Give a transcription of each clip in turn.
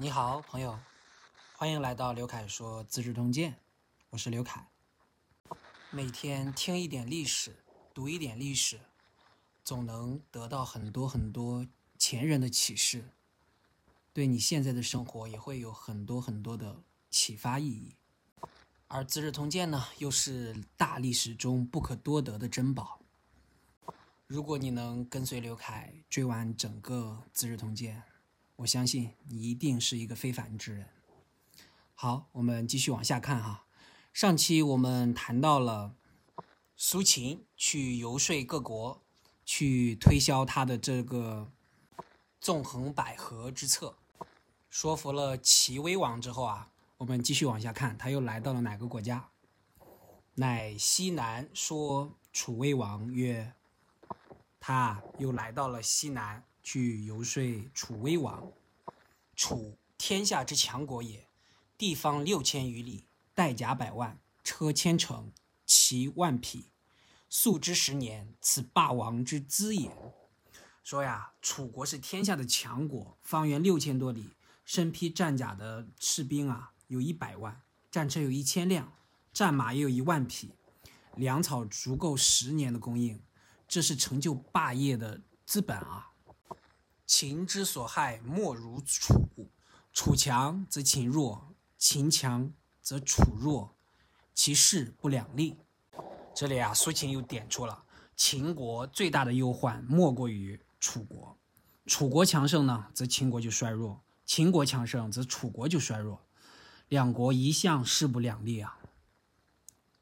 你好，朋友，欢迎来到刘凯说《资治通鉴》，我是刘凯。每天听一点历史，读一点历史，总能得到很多很多前人的启示，对你现在的生活也会有很多很多的启发意义。而《资治通鉴》呢，又是大历史中不可多得的珍宝。如果你能跟随刘凯追完整个《资治通鉴》，我相信你一定是一个非凡之人。好，我们继续往下看哈。上期我们谈到了苏秦去游说各国，去推销他的这个纵横捭阖之策，说服了齐威王之后啊。我们继续往下看，他又来到了哪个国家？乃西南说楚威王曰：“他又来到了西南，去游说楚威王。楚天下之强国也，地方六千余里，带甲百万，车千乘，骑万匹。素之十年，此霸王之资也。”说呀，楚国是天下的强国，方圆六千多里，身披战甲的士兵啊。有一百万战车，有一千辆战马，也有一万匹粮草，足够十年的供应。这是成就霸业的资本啊！秦之所害，莫如楚。楚强则秦弱，秦强则楚弱，其势不两立。这里啊，苏秦又点出了秦国最大的忧患，莫过于楚国。楚国强盛呢，则秦国就衰弱；秦国强盛，则楚国就衰弱。两国一向势不两立啊，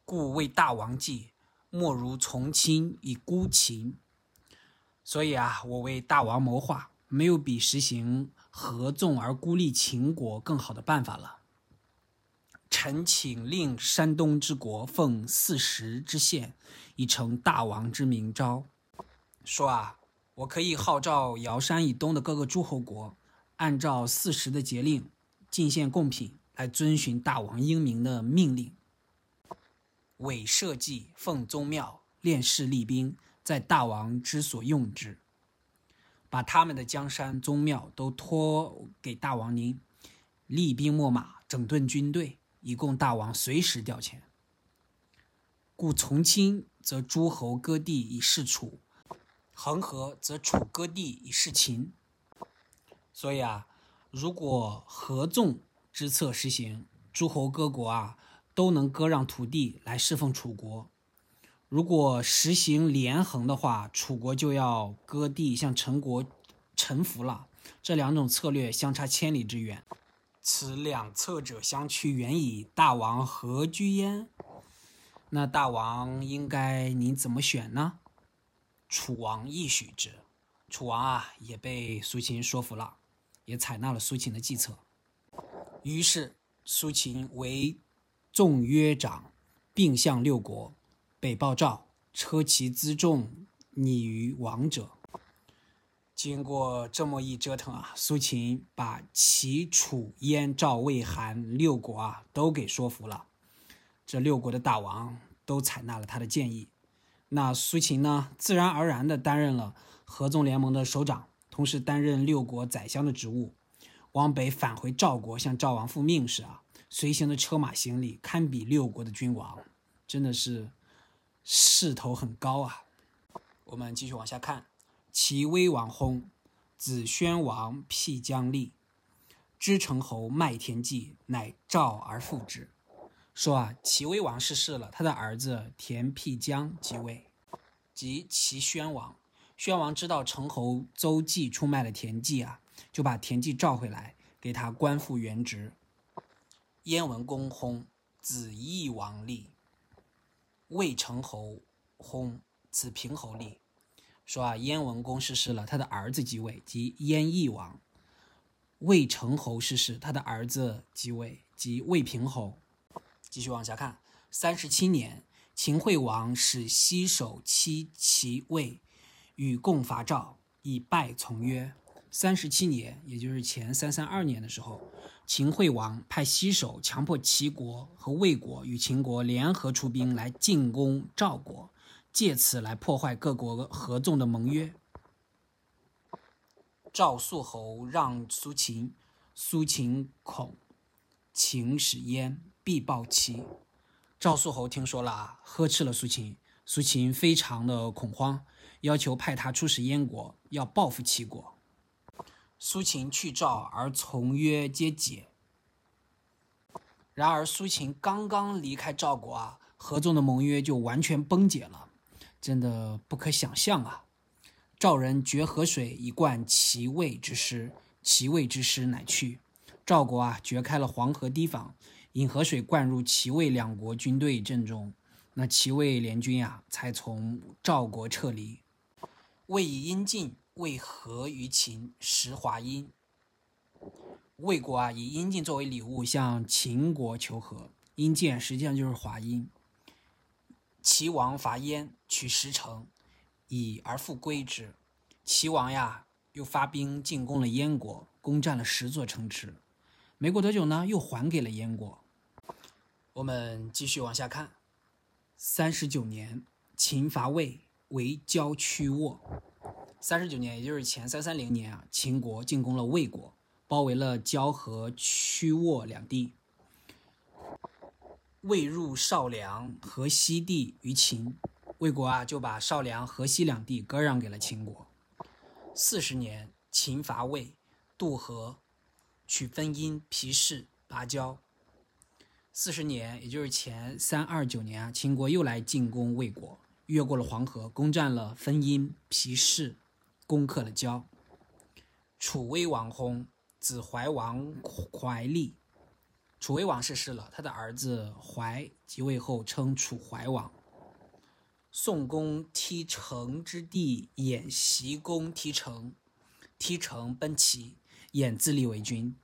故为大王计，莫如从亲以孤秦。所以啊，我为大王谋划，没有比实行合纵而孤立秦国更好的办法了。臣请令山东之国奉四时之县，以成大王之明诏。说啊，我可以号召尧山以东的各个诸侯国，按照四时的节令进献贡品。来遵循大王英明的命令，伪社稷，奉宗庙，练士立兵，在大王之所用之。把他们的江山宗庙都托给大王您，厉兵秣马，整顿军队，以供大王随时调遣。故从亲则诸侯割地以示楚，恒河则楚割地以示秦。所以啊，如果合纵。之策实行，诸侯各国啊都能割让土地来侍奉楚国。如果实行连横的话，楚国就要割地向陈国臣服了。这两种策略相差千里之远，此两策者相去远矣。大王何居焉？那大王应该您怎么选呢？楚王亦许之。楚王啊也被苏秦说服了，也采纳了苏秦的计策。于是，苏秦为众约长，并向六国北报赵，车骑辎重，拟于王者。经过这么一折腾啊，苏秦把齐、楚、燕、赵、魏、韩六国啊都给说服了。这六国的大王都采纳了他的建议。那苏秦呢，自然而然地担任了合纵联盟的首长，同时担任六国宰相的职务。往北返回赵国，向赵王复命时啊，随行的车马行李堪比六国的君王，真的是势头很高啊。我们继续往下看，齐威王薨，子宣王辟疆立，知成侯麦田忌乃召而复之。说啊，齐威王逝世了，他的儿子田辟疆即位，即齐宣王。宣王知道成侯邹忌出卖了田忌啊。就把田忌召回来，给他官复原职。燕文公薨，子义王立。魏成侯薨，子平侯立。说啊，燕文公逝世了，他的儿子即位，即燕义王。魏成侯逝世，他的儿子即位，即魏平侯。继续往下看，三十七年，秦惠王使西守妻齐魏，与共伐赵，以败从约。三十七年，也就是前三三二年的时候，秦惠王派西首强迫齐国和魏国与秦国联合出兵来进攻赵国，借此来破坏各国合纵的盟约。赵肃侯让苏秦苏秦恐秦使燕，必报齐。赵肃侯听说了，呵斥了苏秦。苏秦非常的恐慌，要求派他出使燕国，要报复齐国。苏秦去赵，而从约皆解。然而苏秦刚刚离开赵国啊，合纵的盟约就完全崩解了，真的不可想象啊！赵人决河水以灌齐魏之师，齐魏之师乃去。赵国啊，掘开了黄河堤防。引河水灌入齐魏两国军队阵中，那齐魏联军啊，才从赵国撤离。魏以阴晋为和于秦，食华阴。魏国啊，以阴晋作为礼物向秦国求和。阴晋实际上就是华阴。齐王伐燕，取十城，以而复归之。齐王呀，又发兵进攻了燕国，攻占了十座城池。没过多久呢，又还给了燕国。我们继续往下看。三十九年，秦伐魏，围郊曲沃。三十九年，也就是前三三零年啊，秦国进攻了魏国，包围了郊和曲沃两地。魏入少梁河西地于秦，魏国啊就把少梁、河西两地割让给了秦国。四十年，秦伐魏，渡河，取分阴、皮氏、拔郊。四十年，也就是前三二九年啊，秦国又来进攻魏国，越过了黄河，攻占了分阴、皮氏，攻克了交。楚威王薨，子怀王怀立。楚威王逝世了，他的儿子怀即位后，称楚怀王。宋公踢城之地，偃袭公踢城，踢城奔齐，演自立为君。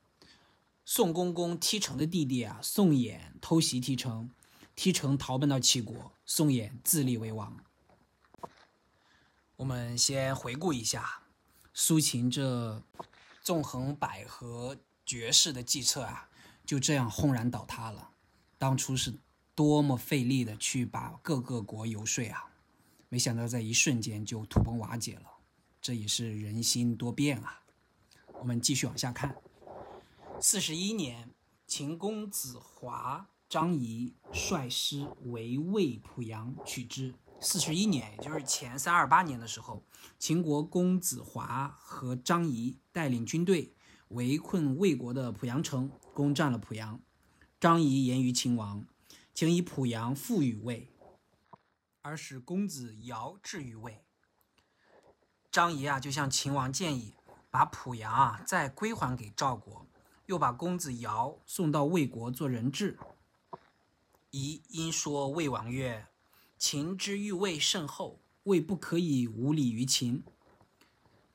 宋公公踢城的弟弟啊，宋衍偷袭踢城，踢城逃奔到齐国，宋衍自立为王。我们先回顾一下苏秦这纵横捭阖绝世的计策啊，就这样轰然倒塌了。当初是多么费力的去把各个国游说啊，没想到在一瞬间就土崩瓦解了。这也是人心多变啊。我们继续往下看。四十一年，秦公子华、张仪率师围魏濮阳，取之。四十一年，也就是前三二八年的时候，秦国公子华和张仪带领军队围困魏国的濮阳城，攻占了濮阳。张仪言于秦王，请以濮阳复予魏，而使公子瑶置于魏。张仪啊，就向秦王建议，把濮阳啊再归还给赵国。又把公子瑶送到魏国做人质。仪因说魏王曰：“秦之欲魏甚厚，魏不可以无礼于秦。”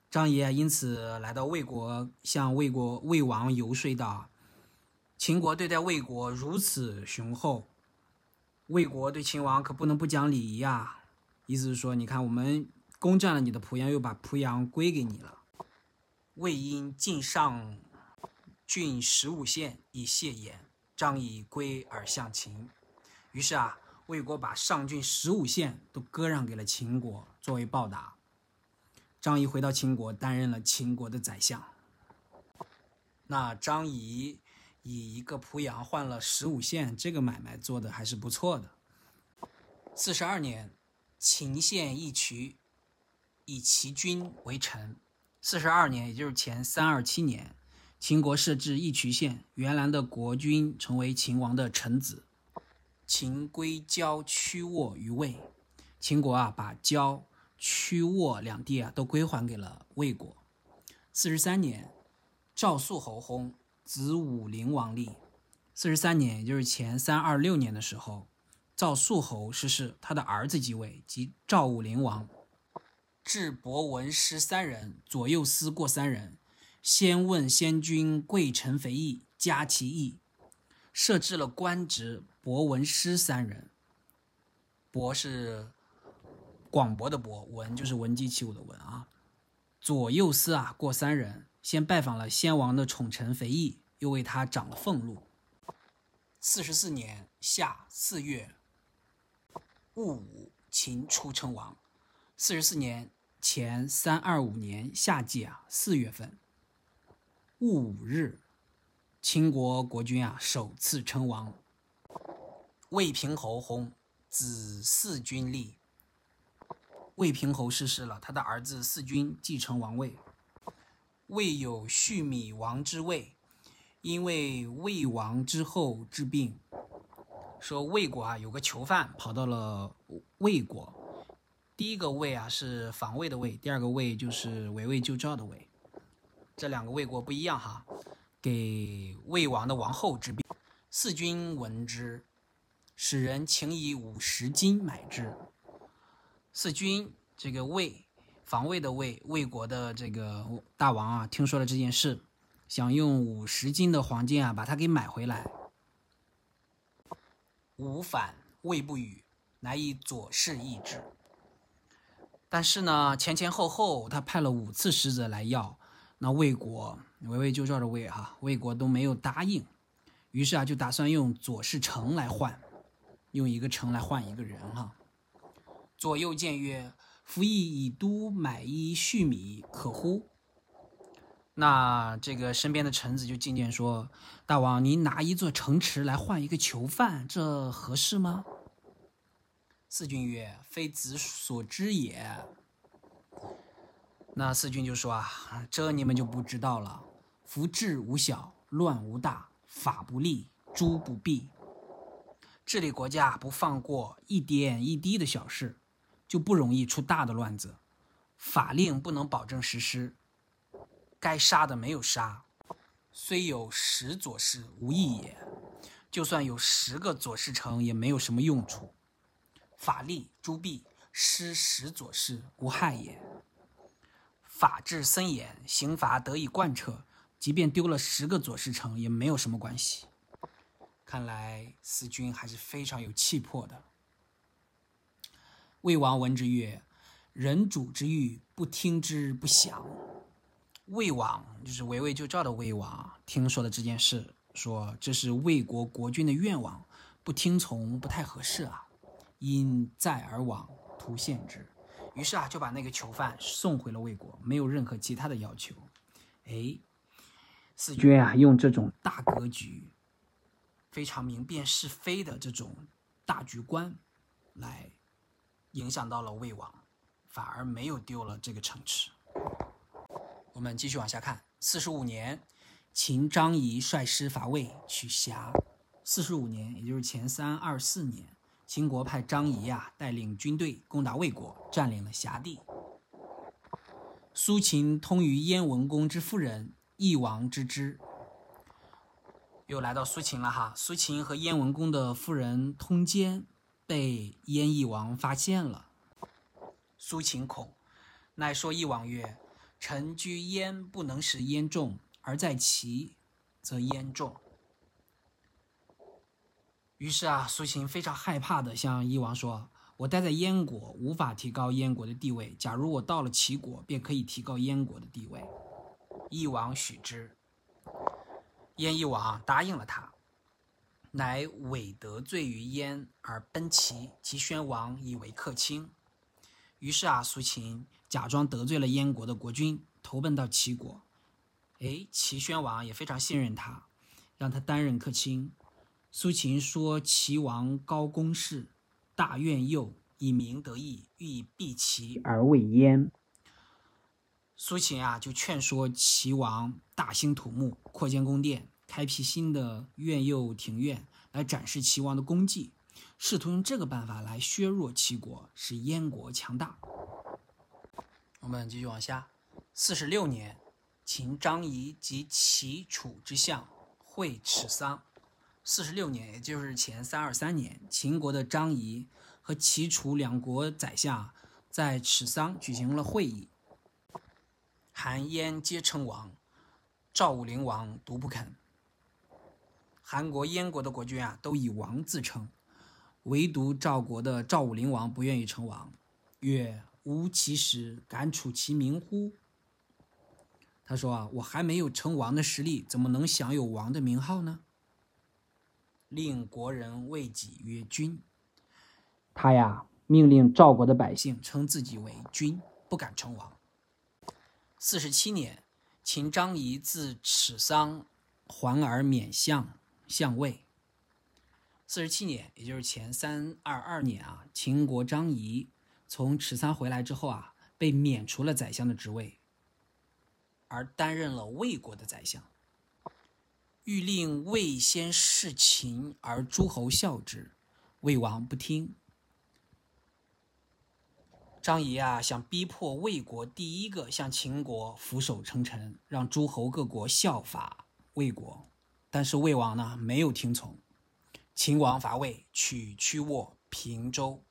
张仪，因此来到魏国，向魏国魏王游说道：“秦国对待魏国如此雄厚，魏国对秦王可不能不讲礼仪啊！”意思是说，你看我们攻占了你的濮阳，又把濮阳归给你了。魏因晋上。郡十五县以谢言，张仪归而向秦。于是啊，魏国把上郡十五县都割让给了秦国，作为报答。张仪回到秦国，担任了秦国的宰相。那张仪以一个濮阳换了十五县，这个买卖做的还是不错的。四十二年，秦县义渠，以齐军为臣。四十二年，也就是前三二七年。秦国设置义渠县，原来的国君成为秦王的臣子。秦归交曲沃于魏，秦国啊把交曲沃两地啊都归还给了魏国。四十三年，赵肃侯薨，子武灵王立。四十三年，也就是前三二六年的时候，赵肃侯逝世，他的儿子继位，即赵武灵王。至博文师三人，左右司过三人。先问先君贵臣肥义，加其义，设置了官职，博文师三人。博是广博的博，文就是闻鸡起舞的文啊。左右司啊，过三人，先拜访了先王的宠臣肥义，又为他涨了俸禄。四十四年夏四月戊午，秦初称王。四十四年前三二五年夏季啊，四月份。戊午日，秦国国君啊首次称王。魏平侯薨，子嗣君立。魏平侯逝世了，他的儿子嗣君继承王位。魏有续米王之位，因为魏王之后治病，说魏国啊有个囚犯跑到了魏国。第一个魏啊是防卫的魏，第二个魏就是围魏救赵的魏。这两个魏国不一样哈。给魏王的王后治病，四君闻之，使人请以五十金买之。四君这个魏防卫的魏魏国的这个大王啊，听说了这件事，想用五十金的黄金啊把它给买回来。吴反，魏不与，乃以左氏议之。但是呢，前前后后他派了五次使者来要。那魏国围魏救赵的魏哈，魏国都没有答应，于是啊，就打算用左氏城来换，用一个城来换一个人哈。左右见曰：“夫役以都买衣蓄米，可乎？”那这个身边的臣子就进谏说：“大王，您拿一座城池来换一个囚犯，这合适吗？”四君曰：“非子所知也。”那四君就说啊，这你们就不知道了。福治无小，乱无大，法不立，诛不避。治理国家不放过一点一滴的小事，就不容易出大的乱子。法令不能保证实施，该杀的没有杀，虽有十左氏无益也。就算有十个左氏城，也没有什么用处。法力诛弊，失十左氏无害也。法治森严，刑罚得以贯彻，即便丢了十个左氏城也没有什么关系。看来四君还是非常有气魄的。魏王闻之曰：“人主之欲，不听之不祥。”魏王就是围魏救赵的魏王，听说了这件事，说这是魏国国君的愿望，不听从不太合适啊，因在而往，图献之。于是啊，就把那个囚犯送回了魏国，没有任何其他的要求。哎，四君啊，用这种大格局、非常明辨是非的这种大局观，来影响到了魏王，反而没有丢了这个城池。我们继续往下看。四十五年，秦张仪率师伐魏，取峡。四十五年，也就是前三二四年。秦国派张仪啊带领军队攻打魏国，占领了辖地。苏秦通于燕文公之夫人，翼王之之。又来到苏秦了哈，苏秦和燕文公的夫人通奸，被燕翼王发现了。苏秦恐，乃说翼王曰：“臣居燕，不能使燕众，而在齐，则燕众。”于是啊，苏秦非常害怕的向翼王说：“我待在燕国，无法提高燕国的地位。假如我到了齐国，便可以提高燕国的地位。”翼王许之。燕翼王答应了他，乃伪得罪于燕而奔齐，齐宣王以为客卿。于是啊，苏秦假装得罪了燕国的国君，投奔到齐国。哎，齐宣王也非常信任他，让他担任客卿。苏秦说：“齐王高公室，大怨佑，以明得意，欲以避齐而为燕。”苏秦啊，就劝说齐王大兴土木，扩建宫殿，开辟新的苑佑庭院，来展示齐王的功绩，试图用这个办法来削弱齐国，使燕国强大。我们继续往下。四十六年，秦张仪及齐楚之相会赤桑。四十六年，也就是前三二三年，秦国的张仪和齐楚两国宰相在赤桑举行了会议。韩燕皆称王，赵武灵王独不肯。韩国、燕国的国君啊，都以王自称，唯独赵国的赵武灵王不愿意称王，曰：“吾其实敢处其名乎？”他说啊，我还没有称王的实力，怎么能享有王的名号呢？令国人谓己曰君，他呀命令赵国的百姓称自己为君，不敢称王。四十七年，秦张仪自赤桑还而免相，相位。四十七年，也就是前三二二年啊，秦国张仪从池桑回来之后啊，被免除了宰相的职位，而担任了魏国的宰相。欲令魏先弑秦，而诸侯笑之，魏王不听。张仪啊，想逼迫魏国第一个向秦国俯首称臣，让诸侯各国效法魏国，但是魏王呢，没有听从。秦王伐魏，取曲沃、平州。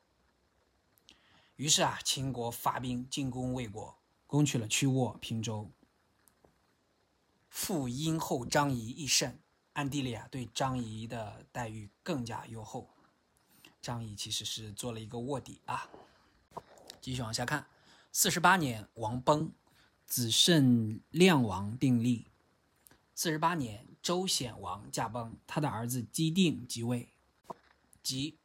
于是啊，秦国发兵进攻魏国，攻取了曲沃、平州。复殷后张仪一胜，暗地里啊，对张仪的待遇更加优厚。张仪其实是做了一个卧底啊。继续往下看，四十八年，王崩，子慎亮王定立。四十八年，周显王驾崩，他的儿子姬定即位，即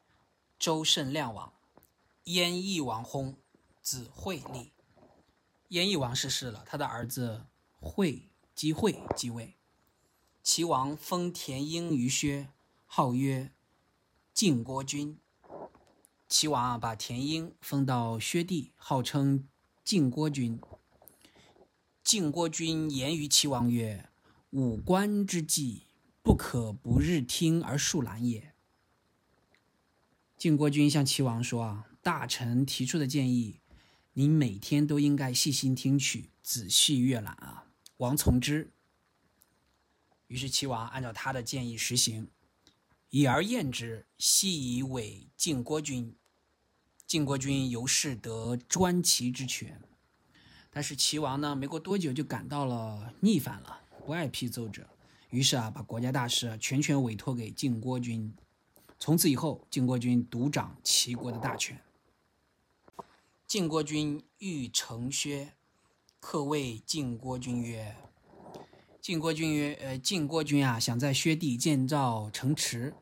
周慎亮王。燕翼王薨，子惠立。燕翼王逝世了，他的儿子惠姬惠即位。齐王封田婴于薛，号曰晋国君。齐王啊，把田婴封到薛地，号称晋国君。晋国君言于齐王曰。五官之计，不可不日听而树懒也。晋国君向齐王说：“啊，大臣提出的建议，你每天都应该细心听取，仔细阅览啊。”王从之。于是齐王按照他的建议实行，以而验之，悉以为晋国君。晋国君由是得专齐之权。但是齐王呢，没过多久就感到了逆反了。不爱批奏折，于是啊，把国家大事全权委托给晋国君。从此以后，晋国君独掌齐国的大权。晋国君欲成薛，客谓晋国君曰：“晋国君曰，呃，晋国君啊，想在薛地建造城池。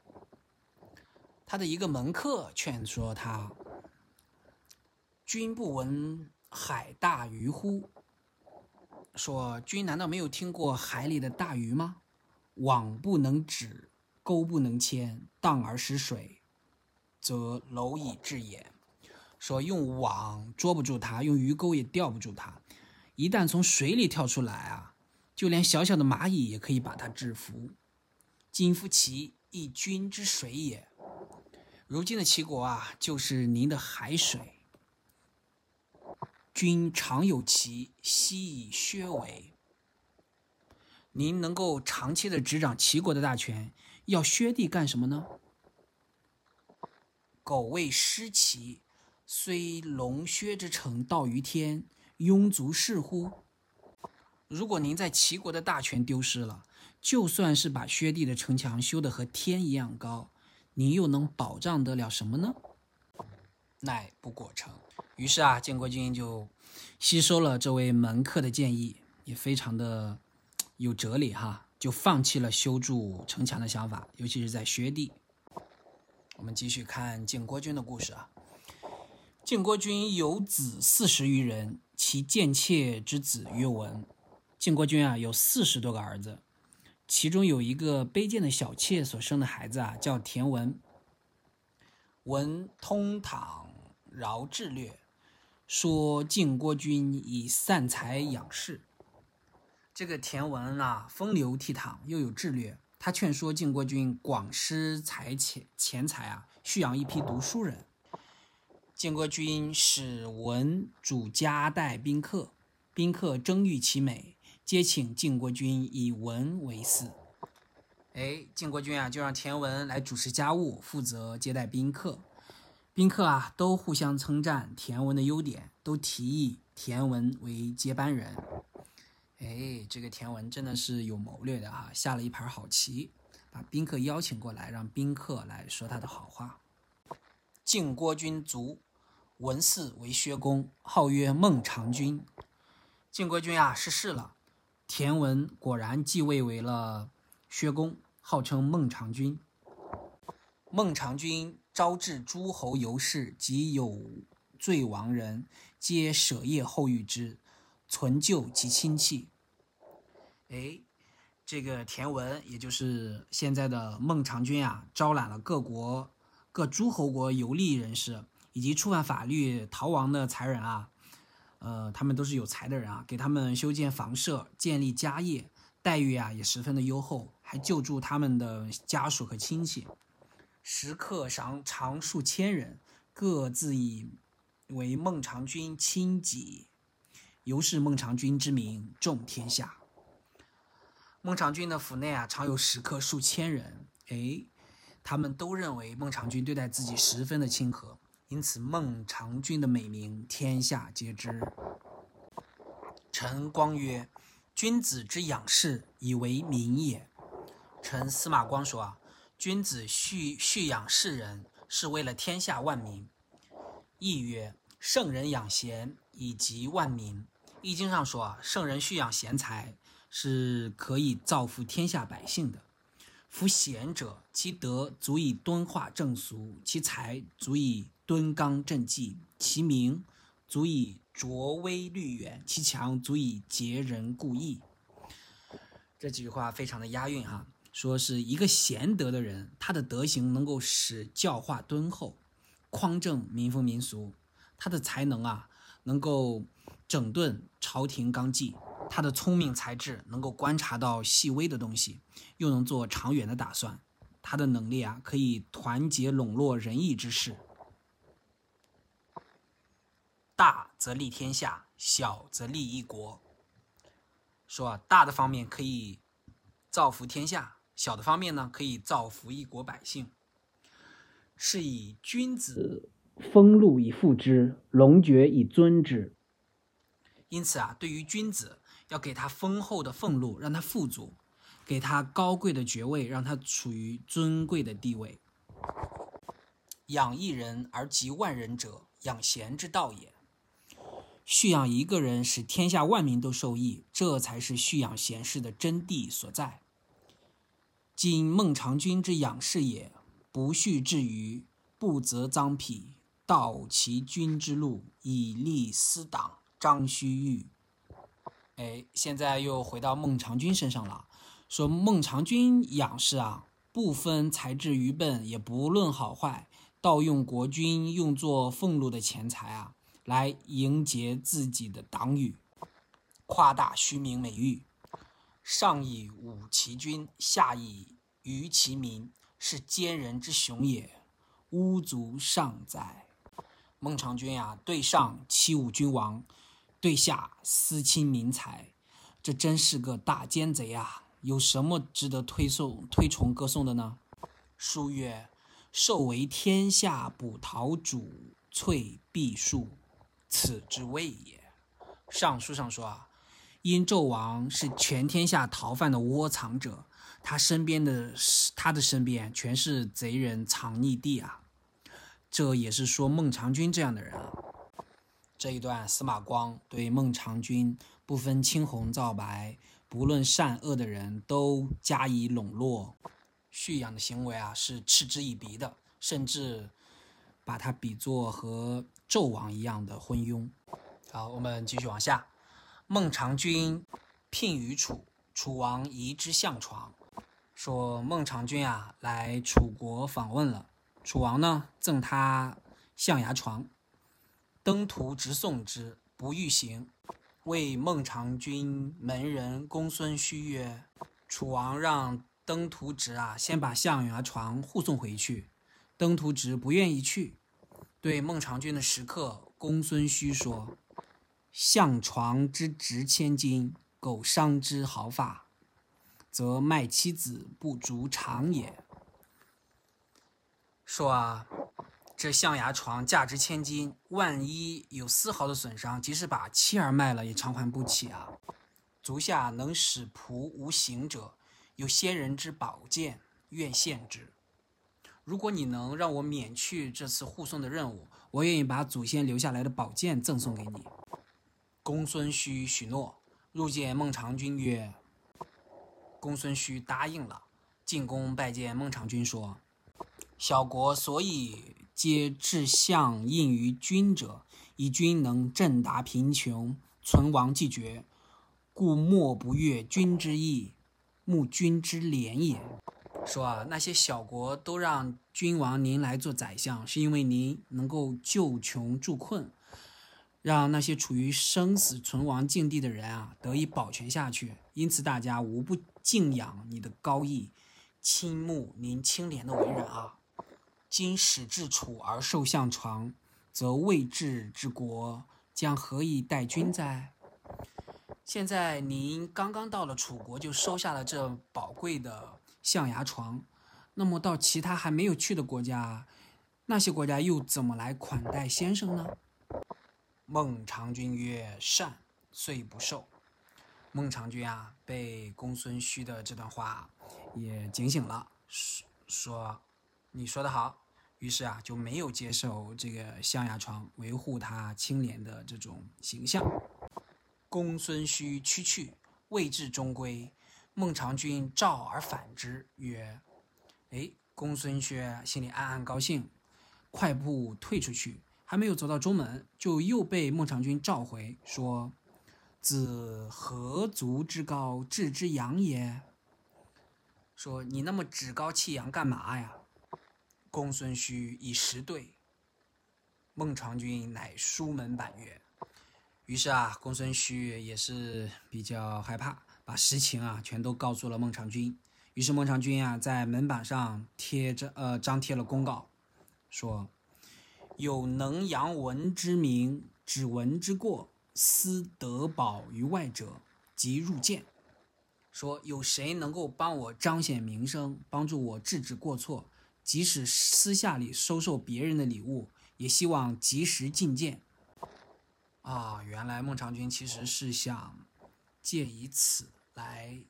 他的一个门客劝说他：‘君不闻海大鱼乎？’”说：“君难道没有听过海里的大鱼吗？网不能止，钩不能牵，荡而失水，则蝼蚁至也。说用网捉不住它，用鱼钩也钓不住它。一旦从水里跳出来啊，就连小小的蚂蚁也可以把它制服。今夫其一君之水也。如今的齐国啊，就是您的海水。”君常有其悉以薛为。您能够长期的执掌齐国的大权，要薛地干什么呢？苟为失齐，虽龙薛之城道于天，庸足是乎？如果您在齐国的大权丢失了，就算是把薛地的城墙修得和天一样高，您又能保障得了什么呢？乃不果成。于是啊，建国君就吸收了这位门客的建议，也非常的有哲理哈，就放弃了修筑城墙的想法，尤其是在薛地。我们继续看建国君的故事啊。建国君有子四十余人，其贱妾之子曰文。建国君啊有四十多个儿子，其中有一个卑贱的小妾所生的孩子啊叫田文。文通堂，饶智略。说晋国君以散财养士，这个田文啊，风流倜傥，又有智略。他劝说晋国君广施财钱钱财啊，蓄养一批读书人。晋国君使文主家待宾客，宾客争欲其美，皆请晋国君以文为嗣。哎，晋国君啊，就让田文来主持家务，负责接待宾客。宾客啊，都互相称赞田文的优点，都提议田文为接班人。哎，这个田文真的是有谋略的哈，下了一盘好棋，把宾客邀请过来，让宾客来说他的好话。晋国君卒，文嗣为薛公，号曰孟尝君。晋国君啊逝世了，田文果然继位为了薛公，号称孟尝君。孟尝君。招致诸侯游士及有罪亡人，皆舍业后遇之，存救及亲戚。哎，这个田文，也就是现在的孟尝君啊，招揽了各国各诸侯国游历人士以及触犯法律逃亡的才人啊，呃，他们都是有才的人啊，给他们修建房舍，建立家业，待遇啊也十分的优厚，还救助他们的家属和亲戚，食客常常数千人，各自以为孟尝君亲己，由是孟尝君之名重天下。孟尝君的府内啊，常有食客数千人。哎，他们都认为孟尝君对待自己十分的亲和，因此孟尝君的美名天下皆知。陈光曰：“君子之养士，以为民也。”陈司马光说啊，君子蓄蓄养士人，是为了天下万民。亦曰：“圣人养贤，以及万民。”易经上说啊，圣人蓄养贤才。是可以造福天下百姓的。夫贤者，其德足以敦化正俗，其才足以敦刚正纪，其名足以卓威虑远，其强足以竭人故意。这几句话非常的押韵哈，说是一个贤德的人，他的德行能够使教化敦厚，匡正民风民俗；他的才能啊，能够整顿朝廷纲纪。他的聪明才智能够观察到细微的东西，又能做长远的打算。他的能力啊，可以团结笼络仁义之士。大则利天下，小则利一国。说啊，大的方面可以造福天下，小的方面呢，可以造福一国百姓。是以君子风禄以富之，龙爵以尊之。因此啊，对于君子。要给他丰厚的俸禄，让他富足；给他高贵的爵位，让他处于尊贵的地位。养一人而及万人者，养贤之道也。蓄养一个人，使天下万民都受益，这才是蓄养贤士的真谛所在。今孟尝君之养士也，不恤至于不择赃匹，盗其君之禄，以利私党，张须臾。哎，现在又回到孟尝君身上了，说孟尝君养士啊，不分才智愚笨，也不论好坏，盗用国君用作俸禄的钱财啊，来迎结自己的党羽，夸大虚名美誉，上以侮其君，下以愚其民，是奸人之雄也，巫族尚哉！孟尝君呀，对上欺侮君王。对下私侵民财，这真是个大奸贼啊！有什么值得推送、推崇、歌颂的呢？书曰：“受为天下捕逃主，翠璧树，此之谓也。”上书上说啊，因纣王是全天下逃犯的窝藏者，他身边的他的身边全是贼人藏匿地啊。这也是说孟尝君这样的人啊。这一段，司马光对孟尝君不分青红皂白，不论善恶的人都加以笼络、蓄养的行为啊，是嗤之以鼻的，甚至把他比作和纣王一样的昏庸。好，我们继续往下。孟尝君聘于楚，楚王移之象床，说孟尝君啊来楚国访问了，楚王呢赠他象牙床。登徒直送之，不欲行。谓孟尝君门人公孙胥曰：“楚王让登徒直啊，先把象牙床护送回去。登徒直不愿意去，对孟尝君的食客公孙胥说：‘象床之值千金，苟伤之毫发，则卖妻子不足偿也。’说啊。”这象牙床价值千金，万一有丝毫的损伤，即使把妻儿卖了也偿还不起啊！足下能使仆无形者，有先人之宝剑，愿献之。如果你能让我免去这次护送的任务，我愿意把祖先留下来的宝剑赠送给你。公孙胥许诺，入见孟尝君曰：“公孙胥答应了，进宫拜见孟尝君，说：小国所以。”皆志向应于君者，以君能振达贫穷，存亡既绝，故莫不悦君之意。慕君之怜也。说啊，那些小国都让君王您来做宰相，是因为您能够救穷助困，让那些处于生死存亡境地的人啊得以保全下去。因此，大家无不敬仰你的高义，倾慕您清廉的为人啊。今始至楚而受相床，则未治之国将何以待君哉？现在您刚刚到了楚国，就收下了这宝贵的象牙床，那么到其他还没有去的国家，那些国家又怎么来款待先生呢？孟尝君曰：“善，遂不受。”孟尝君啊，被公孙胥的这段话也警醒了，说说。你说的好，于是啊就没有接受这个象牙床，维护他清廉的这种形象。公孙胥屈去，未至中归，孟尝君召而反之，曰：“哎，公孙胥心里暗暗高兴，快步退出去，还没有走到中门，就又被孟尝君召回，说：‘子何足之高，志之扬也？’说你那么趾高气扬干嘛呀？”公孙胥以实对，孟尝君乃书门板曰：“于是啊，公孙胥也是比较害怕，把实情啊全都告诉了孟尝君。于是孟尝君啊在门板上贴着呃张贴了公告，说有能扬文之名，指文之过，思德保于外者，即入见。说有谁能够帮我彰显名声，帮助我制止过错？”即使私下里收受别人的礼物，也希望及时觐见。啊，原来孟尝君其实是想借以此来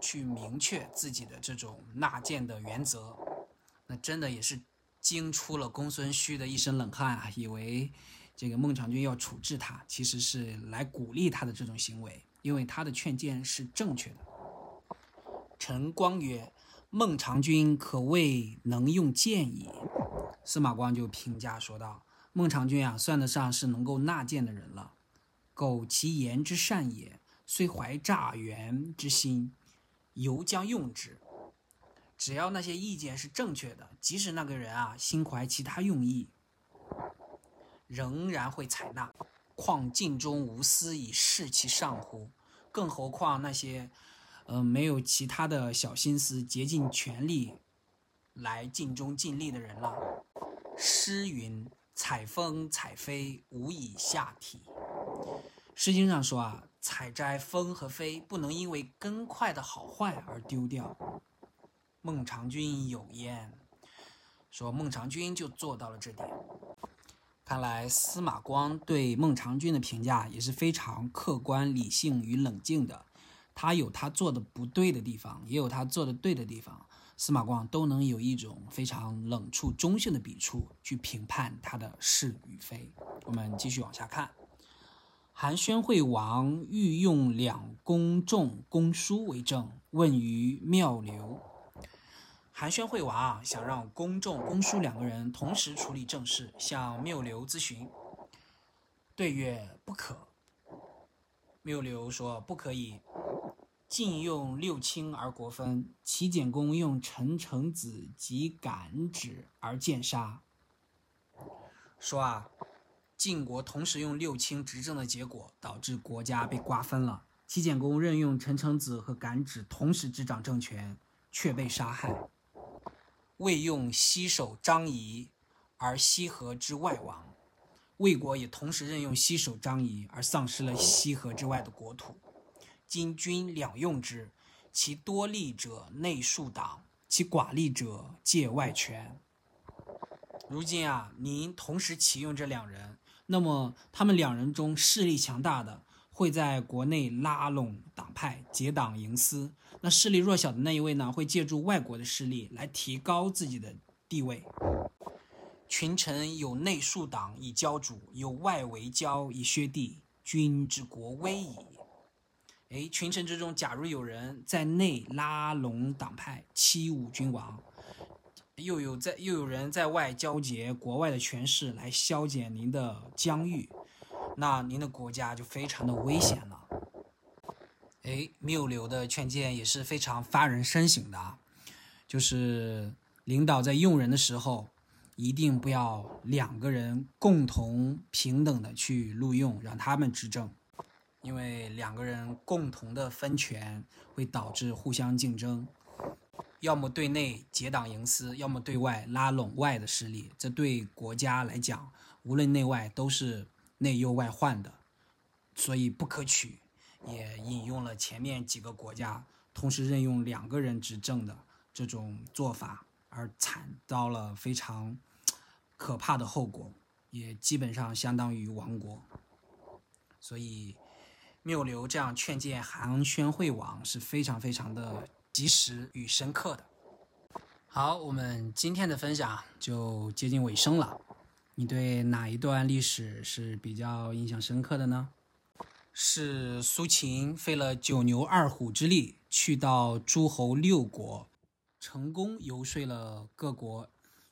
去明确自己的这种纳谏的原则。那真的也是惊出了公孙胥的一身冷汗啊！以为这个孟尝君要处置他，其实是来鼓励他的这种行为，因为他的劝谏是正确的。陈光曰。孟尝君可谓能用谏矣。司马光就评价说道：“孟尝君啊，算得上是能够纳谏的人了。苟其言之善也，虽怀诈圆之心，犹将用之。只要那些意见是正确的，即使那个人啊心怀其他用意，仍然会采纳。况尽中无私以事其上乎？更何况那些……”呃，没有其他的小心思，竭尽全力来尽忠尽力的人了。诗云：“采风采飞，无以下体。”诗经上说啊，采摘风和飞不能因为根块的好坏而丢掉。孟尝君有焉，说孟尝君就做到了这点。看来司马光对孟尝君的评价也是非常客观、理性与冷静的。他有他做的不对的地方，也有他做的对的地方。司马光都能有一种非常冷处中性的笔触去评判他的是与非。我们继续往下看，韩宣惠王欲用两公仲、公叔为政，问于庙刘。韩宣惠王想让公仲、公叔两个人同时处理政事，向缪刘咨询。对曰：不可。缪刘说：不可以。晋用六卿而国分，齐简公用陈成子及敢止而见杀。说啊，晋国同时用六卿执政的结果，导致国家被瓜分了。齐简公任用陈成子和敢止同时执掌政权，却被杀害。魏用西守张仪，而西河之外亡。魏国也同时任用西守张仪，而丧失了西河之外的国土。今君两用之，其多利者内树党，其寡利者借外权。如今啊，您同时启用这两人，那么他们两人中势力强大的会在国内拉拢党派，结党营私；那势力弱小的那一位呢，会借助外国的势力来提高自己的地位。群臣有内树党以交主，有外围交以削地，君之国危矣。哎，群臣之中，假如有人在内拉拢党派，欺侮君王，又有在又有人在外交结国外的权势来消减您的疆域，那您的国家就非常的危险了。哎，缪刘的劝谏也是非常发人深省的啊，就是领导在用人的时候，一定不要两个人共同平等的去录用，让他们执政，因为两个人共同的分权会导致互相竞争。要么对内结党营私，要么对外拉拢外的势力，这对国家来讲，无论内外都是内忧外患的，所以不可取。也引用了前面几个国家同时任用两个人执政的这种做法，而惨遭了非常可怕的后果，也基本上相当于亡国。所以，缪刘这样劝谏韩宣惠王是非常非常的。及时与深刻的。好，我们今天的分享就接近尾声了。你对哪一段历史是比较印象深刻的呢？是苏秦费了九牛二虎之力去到诸侯六国，成功游说了各国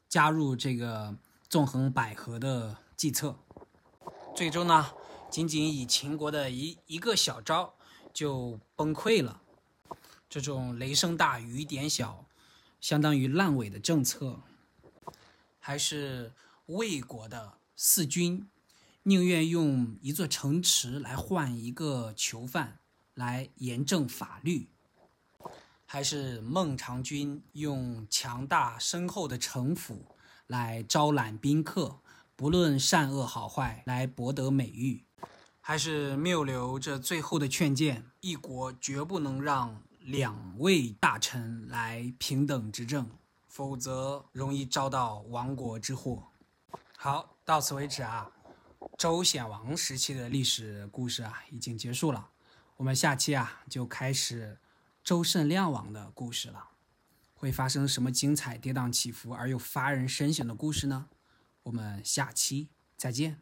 加入这个纵横捭阖的计策，最终呢，仅仅以秦国的一一个小招就崩溃了。这种雷声大雨点小，相当于烂尾的政策，还是魏国的四君宁愿用一座城池来换一个囚犯来严正法律，还是孟尝君用强大深厚的城府来招揽宾客，不论善恶好坏来博得美誉，还是缪刘这最后的劝谏：一国绝不能让。两位大臣来平等执政，否则容易遭到亡国之祸。好，到此为止啊，周显王时期的历史故事啊已经结束了。我们下期啊就开始周慎亮王的故事了。会发生什么精彩、跌宕起伏而又发人深省的故事呢？我们下期再见。